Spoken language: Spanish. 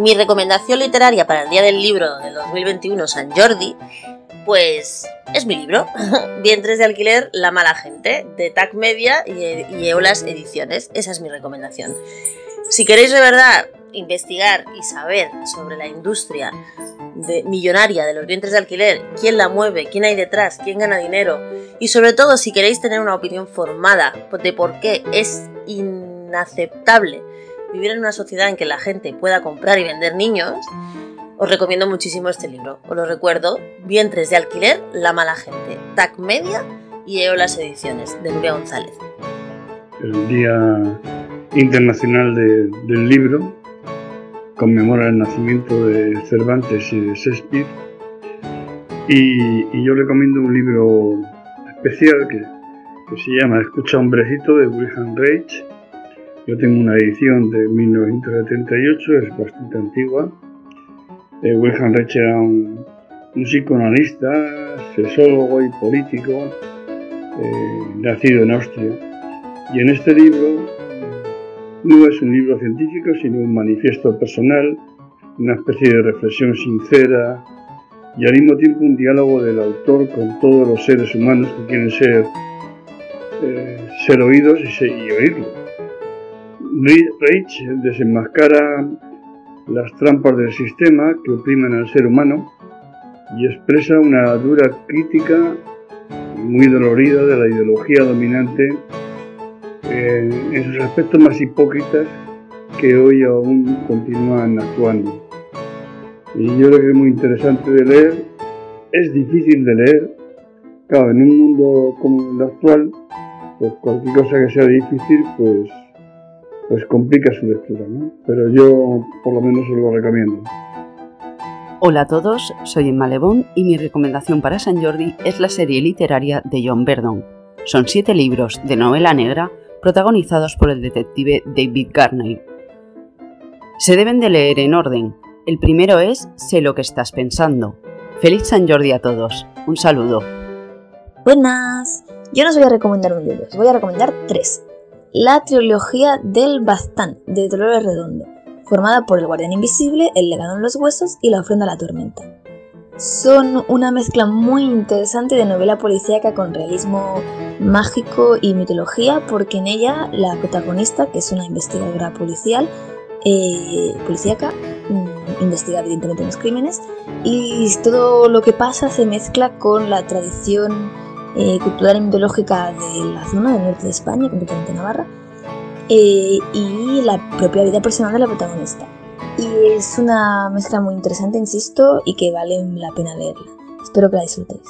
mi recomendación literaria para el Día del Libro del 2021 San Jordi, pues es mi libro, Vientres de alquiler, La mala gente, de TAC Media y Eolas Ediciones. Esa es mi recomendación. Si queréis de verdad investigar y saber sobre la industria de, millonaria de los vientres de alquiler, quién la mueve, quién hay detrás, quién gana dinero y sobre todo si queréis tener una opinión formada de por qué es inaceptable vivir en una sociedad en que la gente pueda comprar y vender niños, os recomiendo muchísimo este libro. Os lo recuerdo, Vientres de alquiler, La mala gente, TAC Media y Eolas Ediciones, de Nuria González. El Día Internacional del Libro conmemora el nacimiento de Cervantes y de Shakespeare. Y, yo recomiendo un libro especial que, se llama Escucha hombrecito de Wilhelm Reich. Yo tengo una edición de 1978, es bastante antigua. Eh, Wilhelm Reich era un, psicoanalista, sexólogo y político, eh, nacido en Austria. Y en este libro no es un libro científico, sino un manifiesto personal, una especie de reflexión sincera y al mismo tiempo un diálogo del autor con todos los seres humanos que quieren ser, eh, oídos y, y oírlo. Reich desenmascara las trampas del sistema que oprimen al ser humano y expresa una dura crítica muy dolorida de la ideología dominante en sus aspectos más hipócritas que hoy aún continúan actuando. Y yo creo que es muy interesante de leer, es difícil de leer, claro, en un mundo como el actual, pues cualquier cosa que sea difícil, pues, pues complica su lectura, ¿no? Pero yo por lo menos os lo recomiendo. Hola a todos, soy Emma Lebón y mi recomendación para San Jordi es la serie literaria de John Verdon. Son siete libros de novela negra protagonizados por el detective David Garney. Se deben de leer en orden. El primero es Sé lo que estás pensando. Feliz San Jordi a todos. Un saludo. Buenas. Yo no os voy a recomendar un libro, os voy a recomendar tres. La trilogía del Bastán de Dolores Redondo, formada por El Guardián Invisible, El Legado en los Huesos y La Ofrenda a la Tormenta. Son una mezcla muy interesante de novela policíaca con realismo mágico y mitología, porque en ella la protagonista, que es una investigadora policial, eh, policíaca, mm, investiga evidentemente los crímenes, y todo lo que pasa se mezcla con la tradición eh, cultural y mitológica de la zona del norte de España, concretamente Navarra, eh, y la propia vida personal de la protagonista. Y es una mezcla muy interesante, insisto, y que vale la pena leerla. Espero que la disfrutéis.